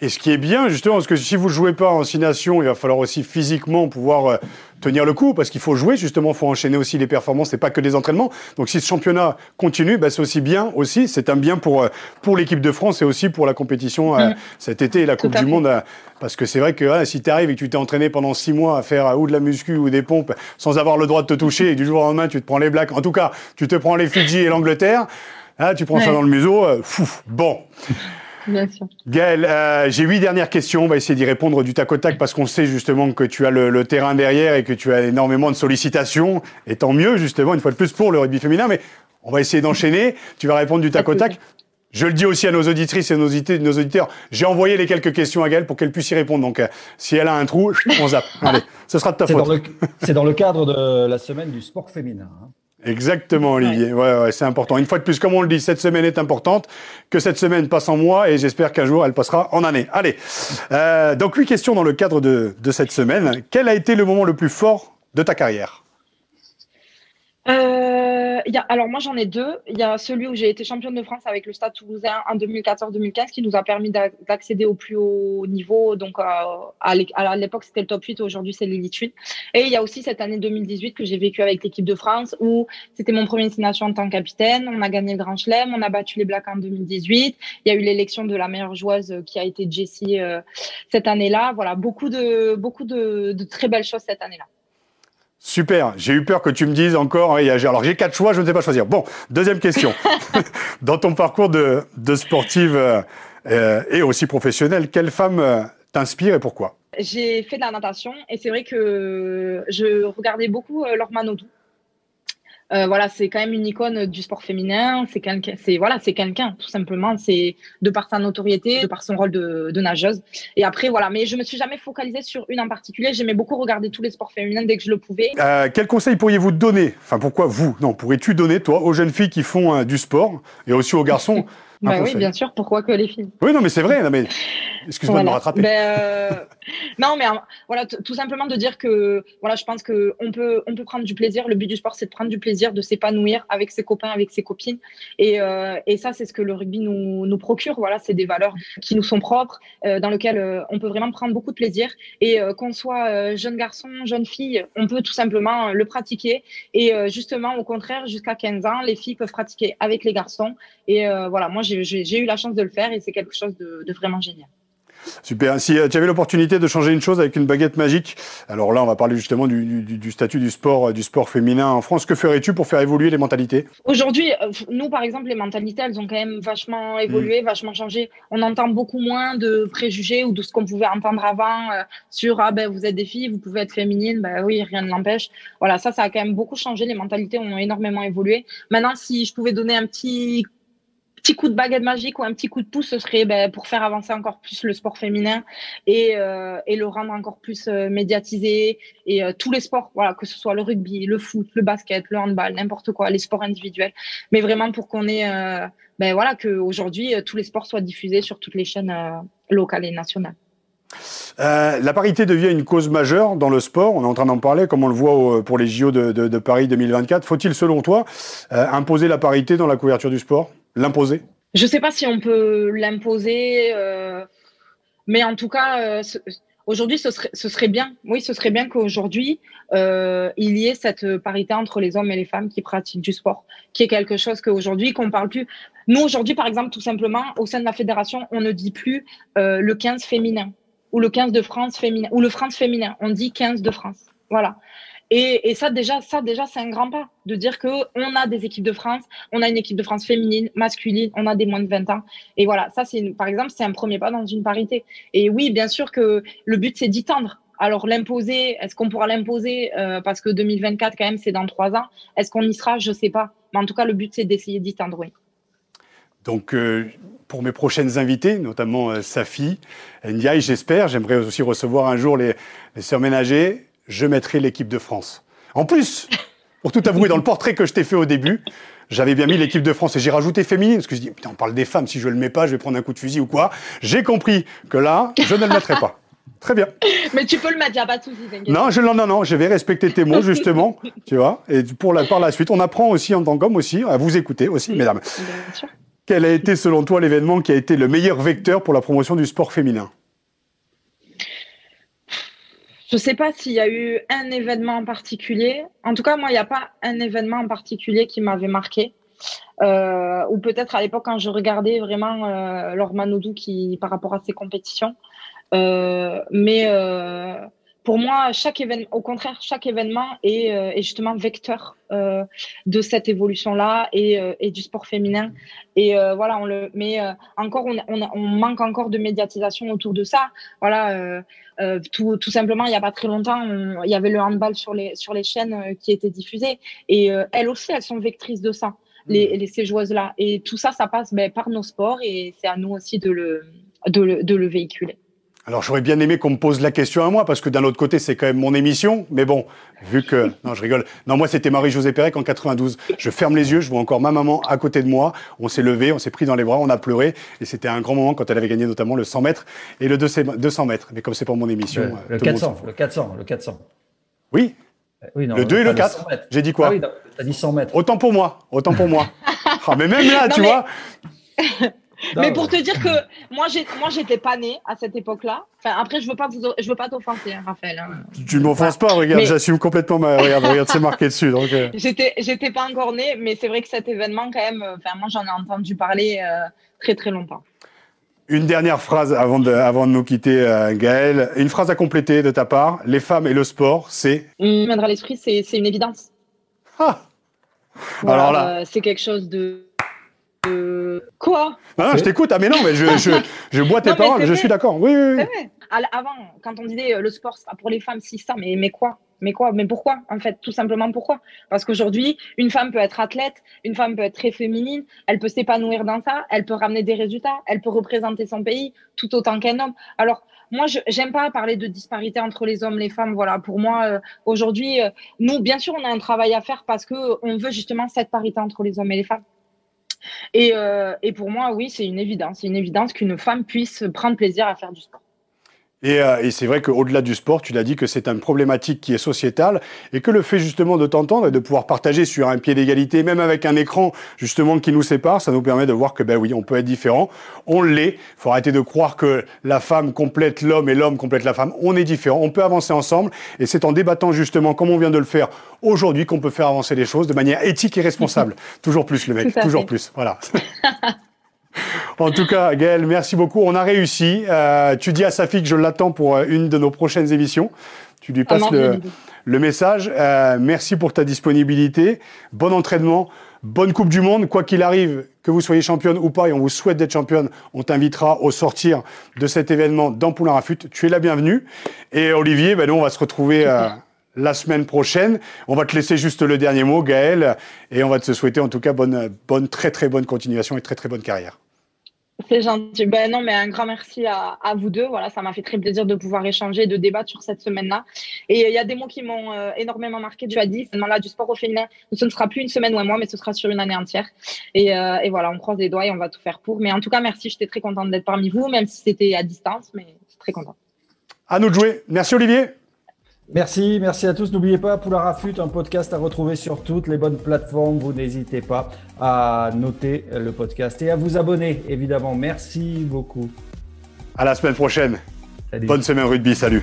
Et ce qui est bien, justement, parce que si vous ne jouez pas en six nations, il va falloir aussi physiquement pouvoir euh, tenir le coup, parce qu'il faut jouer, justement, il faut enchaîner aussi les performances, c'est pas que des entraînements. Donc si ce championnat continue, bah, c'est aussi bien aussi, c'est un bien pour, euh, pour l'équipe de France et aussi pour la compétition euh, mmh. cet été et la Coupe du Monde. Euh, parce que c'est vrai que si tu arrives et que tu t'es entraîné pendant six mois à faire ou de la muscu ou des pompes sans avoir le droit de te toucher, et du jour au lendemain, tu te prends les Blacks, en tout cas, tu te prends les Fidji et l'Angleterre, hein, tu prends ouais. ça dans le museau, fou, bon. Bien sûr. Gaël, euh, j'ai huit dernières questions. On va essayer d'y répondre du tac au tac parce qu'on sait justement que tu as le, le, terrain derrière et que tu as énormément de sollicitations. Et tant mieux, justement, une fois de plus pour le rugby féminin. Mais on va essayer d'enchaîner. Tu vas répondre du tac au tac. Je le dis aussi à nos auditrices et nos, nos auditeurs. J'ai envoyé les quelques questions à Gaëlle pour qu'elle puisse y répondre. Donc, euh, si elle a un trou, on zappe. Allez, ce sera de ta faute. C'est dans, le cadre de la semaine du sport féminin. Hein. Exactement, Olivier. Ouais, ouais, c'est important. Une fois de plus, comme on le dit, cette semaine est importante. Que cette semaine passe en mois et j'espère qu'un jour elle passera en année. Allez. Euh, donc, huit questions dans le cadre de, de cette semaine. Quel a été le moment le plus fort de ta carrière? Alors moi j'en ai deux. Il y a celui où j'ai été championne de France avec le Stade Toulousain en 2014-2015 qui nous a permis d'accéder au plus haut niveau. Donc euh, à l'époque c'était le top 8, aujourd'hui c'est l'élite 8. Et il y a aussi cette année 2018 que j'ai vécu avec l'équipe de France où c'était mon premier destination en tant que capitaine. On a gagné le Grand Chelem, on a battu les Blacks en 2018. Il y a eu l'élection de la meilleure joueuse qui a été Jessie euh, cette année-là. Voilà, beaucoup de beaucoup de très belles choses cette année-là. Super. J'ai eu peur que tu me dises encore. Alors j'ai quatre choix, je ne sais pas choisir. Bon, deuxième question. <laughs> Dans ton parcours de, sportive euh, euh, et aussi professionnelle, quelle femme euh, t'inspire et pourquoi? J'ai fait de la natation et c'est vrai que je regardais beaucoup Laure Manodou. Euh, voilà, c'est quand même une icône du sport féminin. C'est quelqu'un, c'est voilà, c'est quelqu'un tout simplement. C'est de par sa notoriété, de par son rôle de, de, nageuse. Et après voilà, mais je me suis jamais focalisée sur une en particulier. J'aimais beaucoup regarder tous les sports féminins dès que je le pouvais. Euh, quel conseil pourriez-vous donner? Enfin, pourquoi vous? Non, pourrais-tu donner toi aux jeunes filles qui font euh, du sport et aussi aux garçons <laughs> Bah oui, bien sûr. Pourquoi que les filles Oui, non, mais c'est vrai. Non, mais excuse-moi de me rattraper. Ben, euh... non, mais voilà, tout simplement de dire que voilà, je pense que on peut on peut prendre du plaisir. Le but du sport, c'est de prendre du plaisir, de s'épanouir avec ses copains, avec ses copines. Et, euh, et ça, c'est ce que le rugby nous nous procure. Voilà, c'est des valeurs qui nous sont propres, euh, dans lesquelles euh, on peut vraiment prendre beaucoup de plaisir. Et euh, qu'on soit euh, jeune garçon, jeune fille, on peut tout simplement le pratiquer. Et justement, au contraire, jusqu'à 15 ans, les filles peuvent pratiquer avec les garçons. Et voilà, moi, j'ai eu la chance de le faire et c'est quelque chose de, vraiment génial. Super. Si euh, tu avais l'opportunité de changer une chose avec une baguette magique, alors là, on va parler justement du, statut du sport, euh, du sport féminin en France. Que ferais-tu pour faire évoluer les mentalités? Aujourd'hui, euh, nous, par exemple, les mentalités, elles ont quand même vachement évolué, mm. vachement changé. On entend beaucoup moins de préjugés ou de ce qu'on pouvait entendre avant sur ah ben vous êtes des filles, vous pouvez être féminine. Ben oui, rien ne l'empêche. Voilà, ça, ça a quand même beaucoup changé. Les mentalités ont énormément évolué. Maintenant, si je pouvais donner un petit petit coup de baguette magique ou un petit coup de pouce, ce serait ben, pour faire avancer encore plus le sport féminin et, euh, et le rendre encore plus euh, médiatisé et euh, tous les sports, voilà, que ce soit le rugby, le foot, le basket, le handball, n'importe quoi, les sports individuels, mais vraiment pour qu'on ait, ben voilà, que aujourd'hui tous les sports soient diffusés sur toutes les chaînes locales et nationales. la parité devient une cause majeure dans le sport. On est en train d'en parler, comme on le voit pour les JO de, de, de Paris 2024. Faut-il, selon toi, imposer la parité dans la couverture du sport? L'imposer Je ne sais pas si on peut l'imposer, euh, mais en tout cas, euh, aujourd'hui, ce serait, ce serait bien. Oui, ce serait bien qu'aujourd'hui, euh, il y ait cette parité entre les hommes et les femmes qui pratiquent du sport, qui est quelque chose qu'aujourd'hui, qu'on parle plus. Nous, aujourd'hui, par exemple, tout simplement, au sein de la fédération, on ne dit plus le 15 féminin ou le 15 de France féminin ou le France féminin. On dit 15 de France. Voilà. Et, ça déjà, ça déjà, c'est un grand pas de dire que on a des équipes de France, on a une équipe de France féminine, masculine, on a des moins de 20 ans. Et voilà, ça c'est par exemple, c'est un premier pas dans une parité. Et oui, bien sûr que le but c'est d'y tendre. Alors l'imposer, est-ce qu'on pourra l'imposer euh, parce que 2024 quand même c'est dans trois ans. Est-ce qu'on y sera? Je sais pas. Mais en tout cas, le but c'est d'essayer d'y tendre. Oui. Donc euh, pour mes prochaines invités, notamment euh, Safi, Ndiaye, j'espère. J'aimerais aussi recevoir un jour les, les sœurs ménagers je mettrai l'équipe de France. En plus, pour tout avouer, dans le portrait que je t'ai fait au début, j'avais bien mis l'équipe de France et j'ai rajouté féminine parce que je dis putain on parle des femmes si je le mets pas je vais prendre un coup de fusil ou quoi. J'ai compris que là je ne le mettrai pas. Très bien. Mais tu peux le mettre, il n'y a pas de souci, Non, je, non, non, non, je vais respecter tes mots, justement, <laughs> tu vois. Et pour la, par la suite, on apprend aussi en tant qu'homme aussi, à vous écouter aussi, mesdames. Bien sûr. Quel a été, selon toi, l'événement qui a été le meilleur vecteur pour la promotion du sport féminin? Je sais pas s'il y a eu un événement en particulier. En tout cas, moi, il n'y a pas un événement en particulier qui m'avait marqué. Euh, ou peut-être à l'époque quand je regardais vraiment euh, Laure qui par rapport à ses compétitions. Euh, mais euh, pour moi, chaque événement, au contraire, chaque événement est, euh, est justement vecteur euh, de cette évolution-là et, euh, et, du sport féminin. Et euh, voilà, on le, mais euh, encore, on, on, on, manque encore de médiatisation autour de ça. Voilà, tout, tout, simplement, il n'y a pas très longtemps, il y avait le handball sur les sur les chaînes qui était diffusé et elles aussi, elles sont vectrices de ça. les, les, ces joueuses-là. Et tout ça, ça passe ben, par nos sports et c'est à nous aussi de le, de le, de le véhiculer. Alors j'aurais bien aimé qu'on me pose la question à moi, parce que d'un autre côté, c'est quand même mon émission. Mais bon, vu que... <laughs> Non, je rigole. Non, moi, c'était Marie-Josée Pérec en 92. Je ferme les yeux, je vois encore ma maman à côté de moi. On s'est levé, on s'est pris dans les bras, on a pleuré. Et c'était un grand moment quand elle avait gagné notamment le 100 mètres et le 200 mètres. Mais comme c'est pas mon émission... Le, le 400, le 400, le 400. Oui, oui, non, le 2 et le 4. J'ai dit quoi Ah oui, t'as dit 100 mètres. Autant pour moi, autant pour moi. <laughs> ah, mais même là, Non, tu mais- vois. <laughs> mais pour te dire que moi, j'ai, moi, j'étais pas née à cette époque-là. Enfin, après, je veux pas vous, je veux pas t'offenser, hein, Raphaël. hein. Tu ne m'offenses pas, regarde, Mais- j'assume complètement ma. Regarde, regarde, c'est marqué dessus. Donc, euh, <laughs> J'étais, j'étais pas encore née, mais c'est vrai que cet événement, quand même, euh, enfin, moi, j'en ai entendu parler euh, très, très longtemps. Une dernière phrase avant de, avant de nous quitter, euh, Gaël. Une phrase à compléter de ta part. Les femmes et le sport, c'est? Me viendra à l'esprit, c'est, c'est une évidence. Ah Voilà, Alors là. euh, c'est quelque chose de, de- quoi Non, non, je t'écoute. Ah, mais non, mais je, je, je bois <laughs> tes Non, paroles, je suis d'accord. Oui, oui, oui. Avant, quand on disait euh, le sport, pour les femmes, si ça, mais, mais quoi? Mais quoi? Mais pourquoi En fait, tout simplement pourquoi? Parce qu'aujourd'hui, une femme peut être athlète, une femme peut être très féminine, elle peut s'épanouir dans ça, elle peut ramener des résultats, elle peut représenter son pays tout autant qu'un homme. Alors, moi, je j'aime pas parler de disparité entre les hommes, les femmes. Voilà, pour moi, euh, aujourd'hui, euh, nous, bien sûr, on a un travail à faire parce que on veut justement cette parité entre les hommes et les femmes. Et, euh, et pour moi, oui, c'est une évidence. C'est une évidence qu'une femme puisse prendre plaisir à faire du sport. Et, euh, et c'est vrai qu'au-delà du sport, tu l'as dit que c'est une problématique qui est sociétale et que le fait justement de t'entendre et de pouvoir partager sur un pied d'égalité, même avec un écran justement qui nous sépare, ça nous permet de voir que ben oui, on peut être différent. On l'est. faut arrêter de croire que la femme complète l'homme et l'homme complète la femme. On est différent. On peut avancer ensemble et c'est en débattant justement, comme on vient de le faire aujourd'hui, qu'on peut faire avancer les choses de manière éthique et responsable. <laughs> toujours plus le mec, toujours fait. plus. Voilà. <laughs> En tout cas, Gaël, merci beaucoup. On a réussi. Euh, tu dis à Safi que je l'attends pour euh, une de nos prochaines émissions. Tu lui passes Ah non, le, le message. Euh, merci pour ta disponibilité. Bon entraînement. Bonne Coupe du Monde. Quoi qu'il arrive, que vous soyez championne ou pas, et on vous souhaite d'être championne, on t'invitera au sortir de cet événement dans Poulain Rafut. Tu es la bienvenue. Et Olivier, ben nous, on va se retrouver euh, la semaine prochaine. On va te laisser juste le dernier mot, Gaël. Et on va te souhaiter en tout cas bonne, bonne, très très bonne continuation et très très bonne carrière. C'est gentil. Ben non, mais un grand merci à, à vous deux. Voilà, ça m'a fait très plaisir de pouvoir échanger, de débattre sur cette semaine-là. Et il y a des mots qui m'ont euh, énormément marqué. Tu as dit, ce là du sport au féminin, ce ne sera plus une semaine ou un mois, mais ce sera sur une année entière. Et, euh, et voilà, on croise les doigts et on va tout faire pour. Mais en tout cas, merci. J'étais très contente d'être parmi vous, même si c'était à distance, mais très contente. À nous de jouer. Merci Olivier. Merci, merci à tous. N'oubliez pas, Poula Rafut, un podcast à retrouver sur toutes les bonnes plateformes. Vous n'hésitez pas à noter le podcast et à vous abonner, évidemment. Merci beaucoup. À la semaine prochaine. Salut. Bonne semaine rugby. Salut.